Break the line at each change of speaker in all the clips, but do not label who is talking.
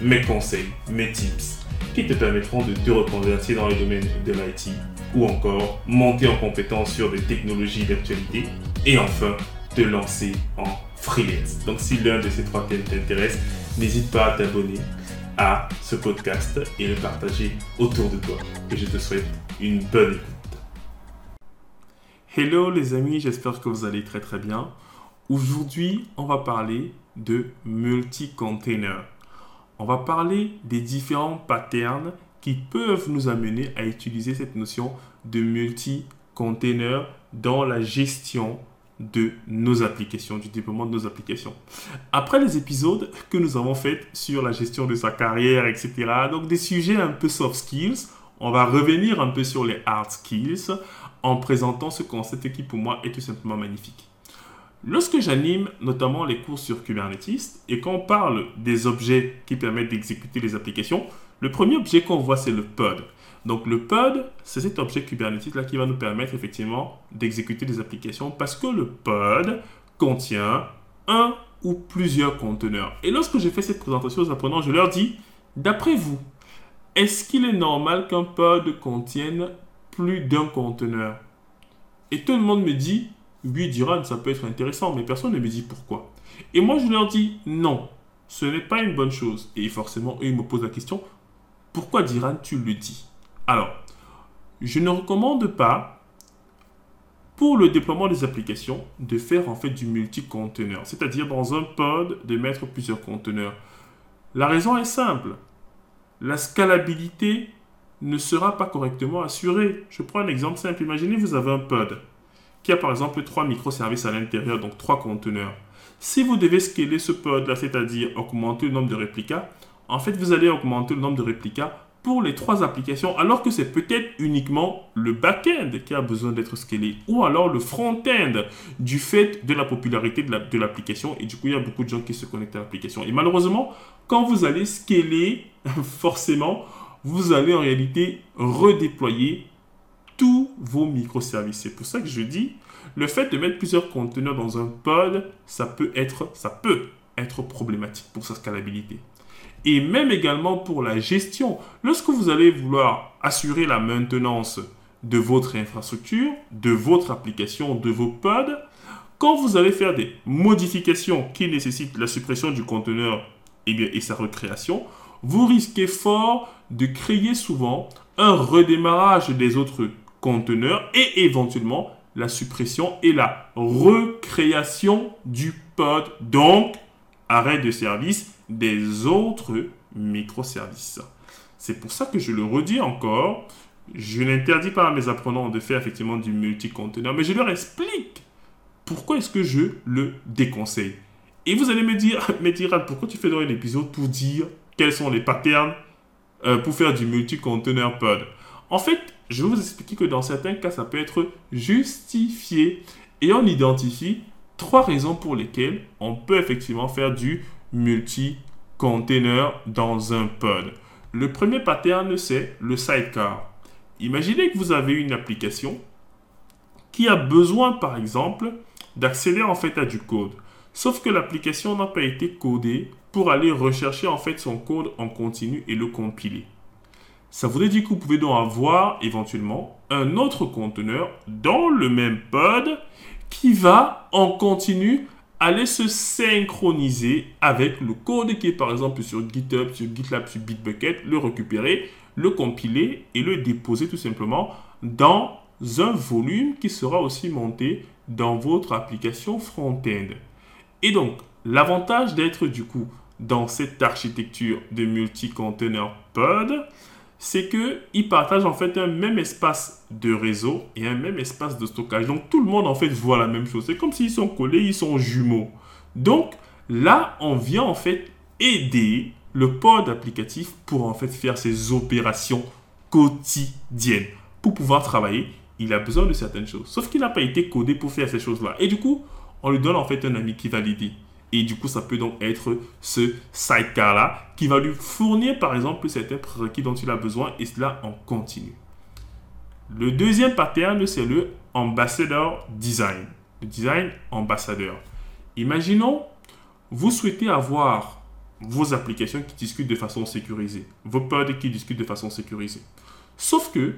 mes conseils, mes tips qui te permettront de te reconvertir dans le domaine de l'IT ou encore monter en compétence sur des technologies d'actualité et enfin te lancer en freelance. Donc si l'un de ces trois thèmes t'intéresse, n'hésite pas à t'abonner à ce podcast et le partager autour de toi. Et je te souhaite une bonne écoute. Hello les amis, j'espère que vous allez très très bien. Aujourd'hui, on va parler de multi-container. On va parler des différents patterns qui peuvent nous amener à utiliser cette notion de multi-container dans la gestion de nos applications, du déploiement de nos applications. Après les épisodes que nous avons faits sur la gestion de sa carrière, etc., donc des sujets un peu soft skills, on va revenir un peu sur les hard skills en présentant ce concept qui pour moi est tout simplement magnifique. Lorsque j'anime notamment les cours sur Kubernetes et qu'on parle des objets qui permettent d'exécuter les applications, le premier objet qu'on voit c'est le pod. Donc le pod, c'est cet objet Kubernetes là qui va nous permettre effectivement d'exécuter des applications parce que le pod contient un ou plusieurs conteneurs. Et lorsque j'ai fait cette présentation aux apprenants, je leur dis, d'après vous, est-ce qu'il est normal qu'un pod contienne plus d'un conteneur? Et tout le monde me dit, oui, Diran, ça peut être intéressant, mais personne ne me dit pourquoi. Et moi, je leur dis, non, ce n'est pas une bonne chose. Et forcément, eux, ils me posent la question, pourquoi Diran, tu le dis? Alors, je ne recommande pas pour le déploiement des applications de faire en fait du multi-conteneur, c'est-à-dire dans un pod de mettre plusieurs conteneurs. La raison est simple. La scalabilité ne sera pas correctement assurée. Je prends un exemple simple. Imaginez vous avez un pod qui a par exemple trois microservices à l'intérieur, donc trois conteneurs. Si vous devez scaler ce pod-là, c'est-à-dire augmenter le nombre de réplicas, en fait, vous allez augmenter le nombre de réplicas pour les trois applications, alors que c'est peut-être uniquement le back-end qui a besoin d'être scalé, ou alors le front-end du fait de la popularité de l'application, et du coup, il y a beaucoup de gens qui se connectent à l'application. Et malheureusement, quand vous allez scaler, forcément, vous allez en réalité redéployer vos microservices. C'est pour ça que je dis, le fait de mettre plusieurs conteneurs dans un pod, ça peut être, ça peut être problématique pour sa scalabilité et même également pour la gestion. Lorsque vous allez vouloir assurer la maintenance de votre infrastructure, de votre application, de vos pods, quand vous allez faire des modifications qui nécessitent la suppression du conteneur et, bien, et sa recréation, vous risquez fort de créer souvent un redémarrage des autres conteneurs et éventuellement la suppression et la recréation du pod. Donc, arrêt de service des autres microservices. C'est pour ça que je le redis encore, je n'interdis pas à mes apprenants de faire effectivement du multi-conteneur, mais je leur explique pourquoi est-ce que je le déconseille. Et vous allez me dire, mais dire pourquoi tu fais dans un épisode pour dire quels sont les patterns euh, pour faire du multi-conteneur pod? En fait, je vais vous expliquer que dans certains cas, ça peut être justifié et on identifie trois raisons pour lesquelles on peut effectivement faire du multi-container dans un pod. Le premier pattern, c'est le sidecar. Imaginez que vous avez une application qui a besoin, par exemple, d'accéder en fait à du code. Sauf que l'application n'a pas été codée pour aller rechercher en fait son code en continu et le compiler. Ça voudrait dire que vous pouvez donc avoir éventuellement un autre conteneur dans le même pod qui va en continu aller se synchroniser avec le code qui est par exemple sur GitHub, sur GitLab, sur Bitbucket, le récupérer, le compiler et le déposer tout simplement dans un volume qui sera aussi monté dans votre application front-end. Et donc, l'avantage d'être du coup dans cette architecture de multi-container pod, c'est qu'ils partagent en fait un même espace de réseau et un même espace de stockage. Donc tout le monde en fait voit la même chose. C'est comme s'ils sont collés, ils sont jumeaux. Donc là, on vient en fait aider le pod applicatif pour en fait faire ses opérations quotidiennes. Pour pouvoir travailler, il a besoin de certaines choses. Sauf qu'il n'a pas été codé pour faire ces choses-là. Et du coup, on lui donne en fait un ami qui va l'aider. Et du coup, ça peut donc être ce sidecar-là qui va lui fournir par exemple certains prérequis dont il a besoin et cela en continu. Le deuxième pattern, c'est le ambassador design. Le design ambassadeur. Imaginons, vous souhaitez avoir vos applications qui discutent de façon sécurisée, vos pods qui discutent de façon sécurisée. Sauf que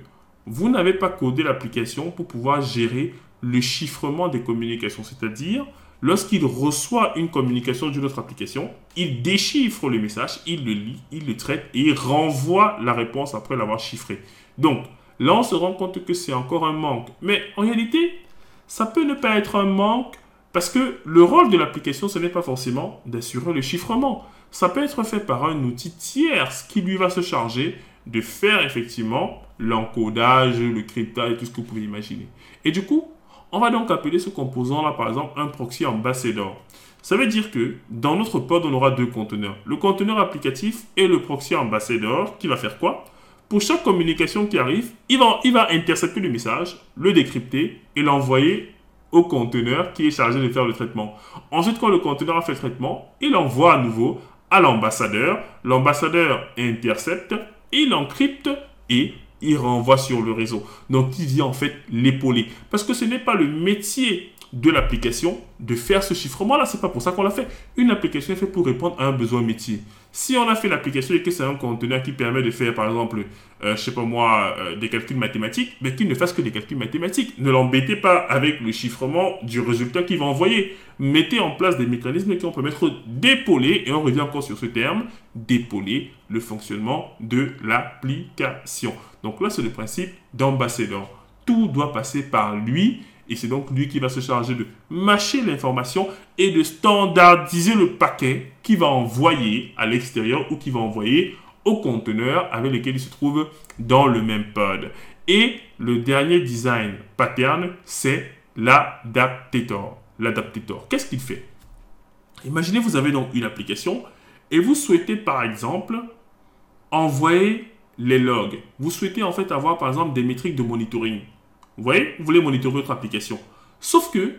vous n'avez pas codé l'application pour pouvoir gérer le chiffrement des communications, c'est-à-dire lorsqu'il reçoit une communication d'une autre application, il déchiffre le message, il le lit, il le traite et il renvoie la réponse après l'avoir chiffré. Donc là, on se rend compte que c'est encore un manque. Mais en réalité, ça peut ne pas être un manque parce que le rôle de l'application, ce n'est pas forcément d'assurer le chiffrement. Ça peut être fait par un outil tierce qui lui va se charger de faire effectivement l'encodage, le cryptage et tout ce que vous pouvez imaginer. Et du coup, on va donc appeler ce composant-là, par exemple, un proxy ambassador. Ça veut dire que dans notre pod, on aura deux conteneurs. Le conteneur applicatif et le proxy ambassador qui va faire quoi? Pour chaque communication qui arrive, il va, intercepter le message, le décrypter et l'envoyer au conteneur qui est chargé de faire le traitement. Ensuite, quand le conteneur a fait le traitement, il envoie à nouveau à l'ambassadeur. L'ambassadeur intercepte, il encrypte et il renvoie sur le réseau. Donc, il vient en fait l'épauler. Parce que ce n'est pas le métier de l'application de faire ce chiffrement-là. C'est pas pour ça qu'on l'a fait. Une application est faite pour répondre à un besoin métier. Si on a fait l'application et que c'est un conteneur qui permet de faire, par exemple, euh, je sais pas moi, euh, des calculs mathématiques, mais qu'il ne fasse que des calculs mathématiques. Ne l'embêtez pas avec le chiffrement du résultat qu'il va envoyer. Mettez en place des mécanismes qui vont permettre d'épauler, et on revient encore sur ce terme, d'épauler le fonctionnement de l'application. Donc là, c'est le principe d'ambassadeur. Tout doit passer par lui et c'est donc lui qui va se charger de mâcher l'information et de standardiser le paquet qu'il va envoyer à l'extérieur ou qu'il va envoyer au conteneur avec lequel il se trouve dans le même pod. Et le dernier design pattern, c'est l'adaptator. L'adaptator, qu'est-ce qu'il fait? Imaginez, vous avez donc une application et vous souhaitez par exemple envoyer les logs. Vous souhaitez en fait avoir par exemple des métriques de monitoring. Vous voyez, vous voulez monitorer votre application. Sauf que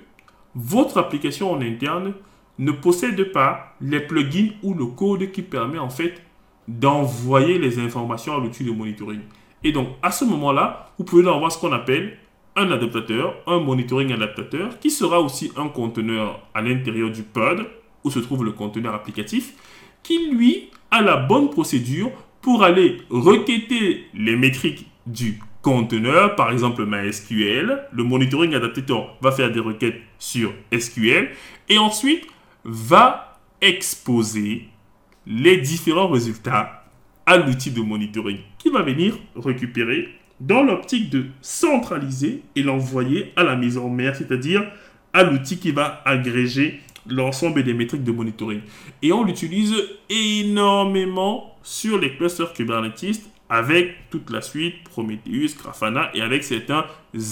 votre application en interne ne possède pas les plugins ou le code qui permet en fait d'envoyer les informations à l'outil de monitoring. Et donc, à ce moment-là, vous pouvez avoir ce qu'on appelle un adaptateur, un monitoring adaptateur, qui sera aussi un conteneur à l'intérieur du pod, où se trouve le conteneur applicatif, qui lui a la bonne procédure pour aller requêter les métriques du conteneur, par exemple MySQL. Le monitoring adaptateur va faire des requêtes sur SQL et ensuite va exposer les différents résultats à l'outil de monitoring qui va venir récupérer dans l'optique de centraliser et l'envoyer à la maison mère, c'est-à-dire à l'outil qui va agréger l'ensemble des métriques de monitoring. Et on l'utilise énormément sur les clusters Kubernetes avec toute la suite Prometheus, Grafana et avec certains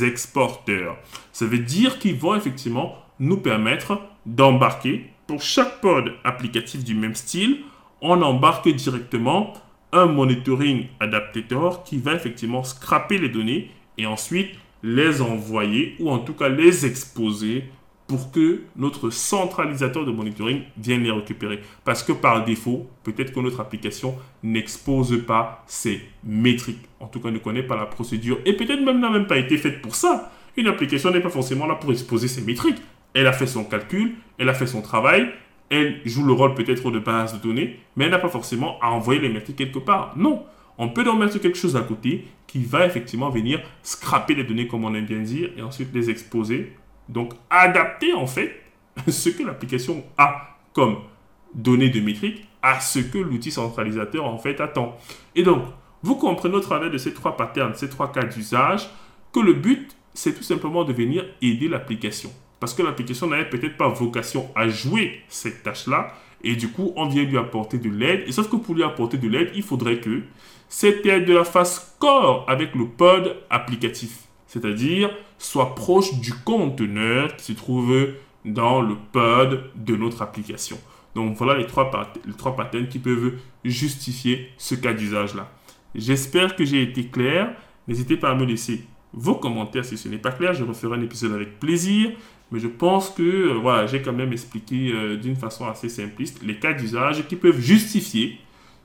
exporteurs. Ça veut dire qu'ils vont effectivement nous permettre d'embarquer pour chaque pod applicatif du même style, on embarque directement un monitoring adaptator qui va effectivement scraper les données et ensuite les envoyer ou en tout cas les exposer pour que notre centralisateur de monitoring vienne les récupérer. Parce que par défaut, peut-être que notre application n'expose pas ces métriques. En tout cas, ne connaît pas la procédure et peut-être même n'a même pas été faite pour ça. Une application n'est pas forcément là pour exposer ses métriques. Elle a fait son calcul, elle a fait son travail, elle joue le rôle peut-être de base de données, mais elle n'a pas forcément à envoyer les métriques quelque part. Non, on peut donc mettre quelque chose à côté qui va effectivement venir scraper les données comme on aime bien dire et ensuite les exposer donc, adapter en fait ce que l'application a comme données de métrique à ce que l'outil centralisateur en fait attend. Et donc, vous comprenez au travers de ces trois patterns, ces trois cas d'usage, que le but, c'est tout simplement de venir aider l'application. Parce que l'application n'avait peut-être pas vocation à jouer cette tâche-là. Et du coup, on vient lui apporter de l'aide. Et sauf que pour lui apporter de l'aide, il faudrait que cette aide de la face corps avec le pod applicatif c'est-à-dire soit proche du conteneur qui se trouve dans le pod de notre application. Donc voilà les trois, les patterns qui peuvent justifier ce cas d'usage-là. J'espère que j'ai été clair. N'hésitez pas à me laisser vos commentaires si ce n'est pas clair. Je referai un épisode avec plaisir. Mais je pense que euh, voilà, j'ai quand même expliqué euh, d'une façon assez simpliste les cas d'usage qui peuvent justifier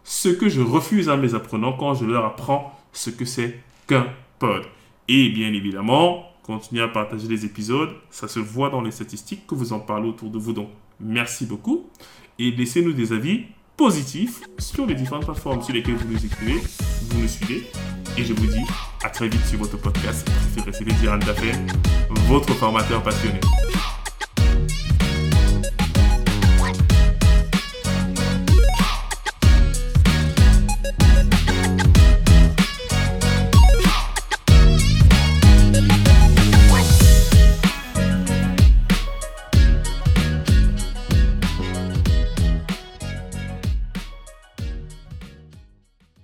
ce que je refuse à mes apprenants quand je leur apprends ce que c'est qu'un pod. Et bien évidemment, continuez à partager les épisodes. Ça se voit dans les statistiques que vous en parlez autour de vous. Donc, merci beaucoup. Et laissez-nous des avis positifs sur les différentes plateformes sur lesquelles vous nous écrivez, vous nous suivez. Et je vous dis à très vite sur votre podcast préféré, c'est Diran votre formateur passionné.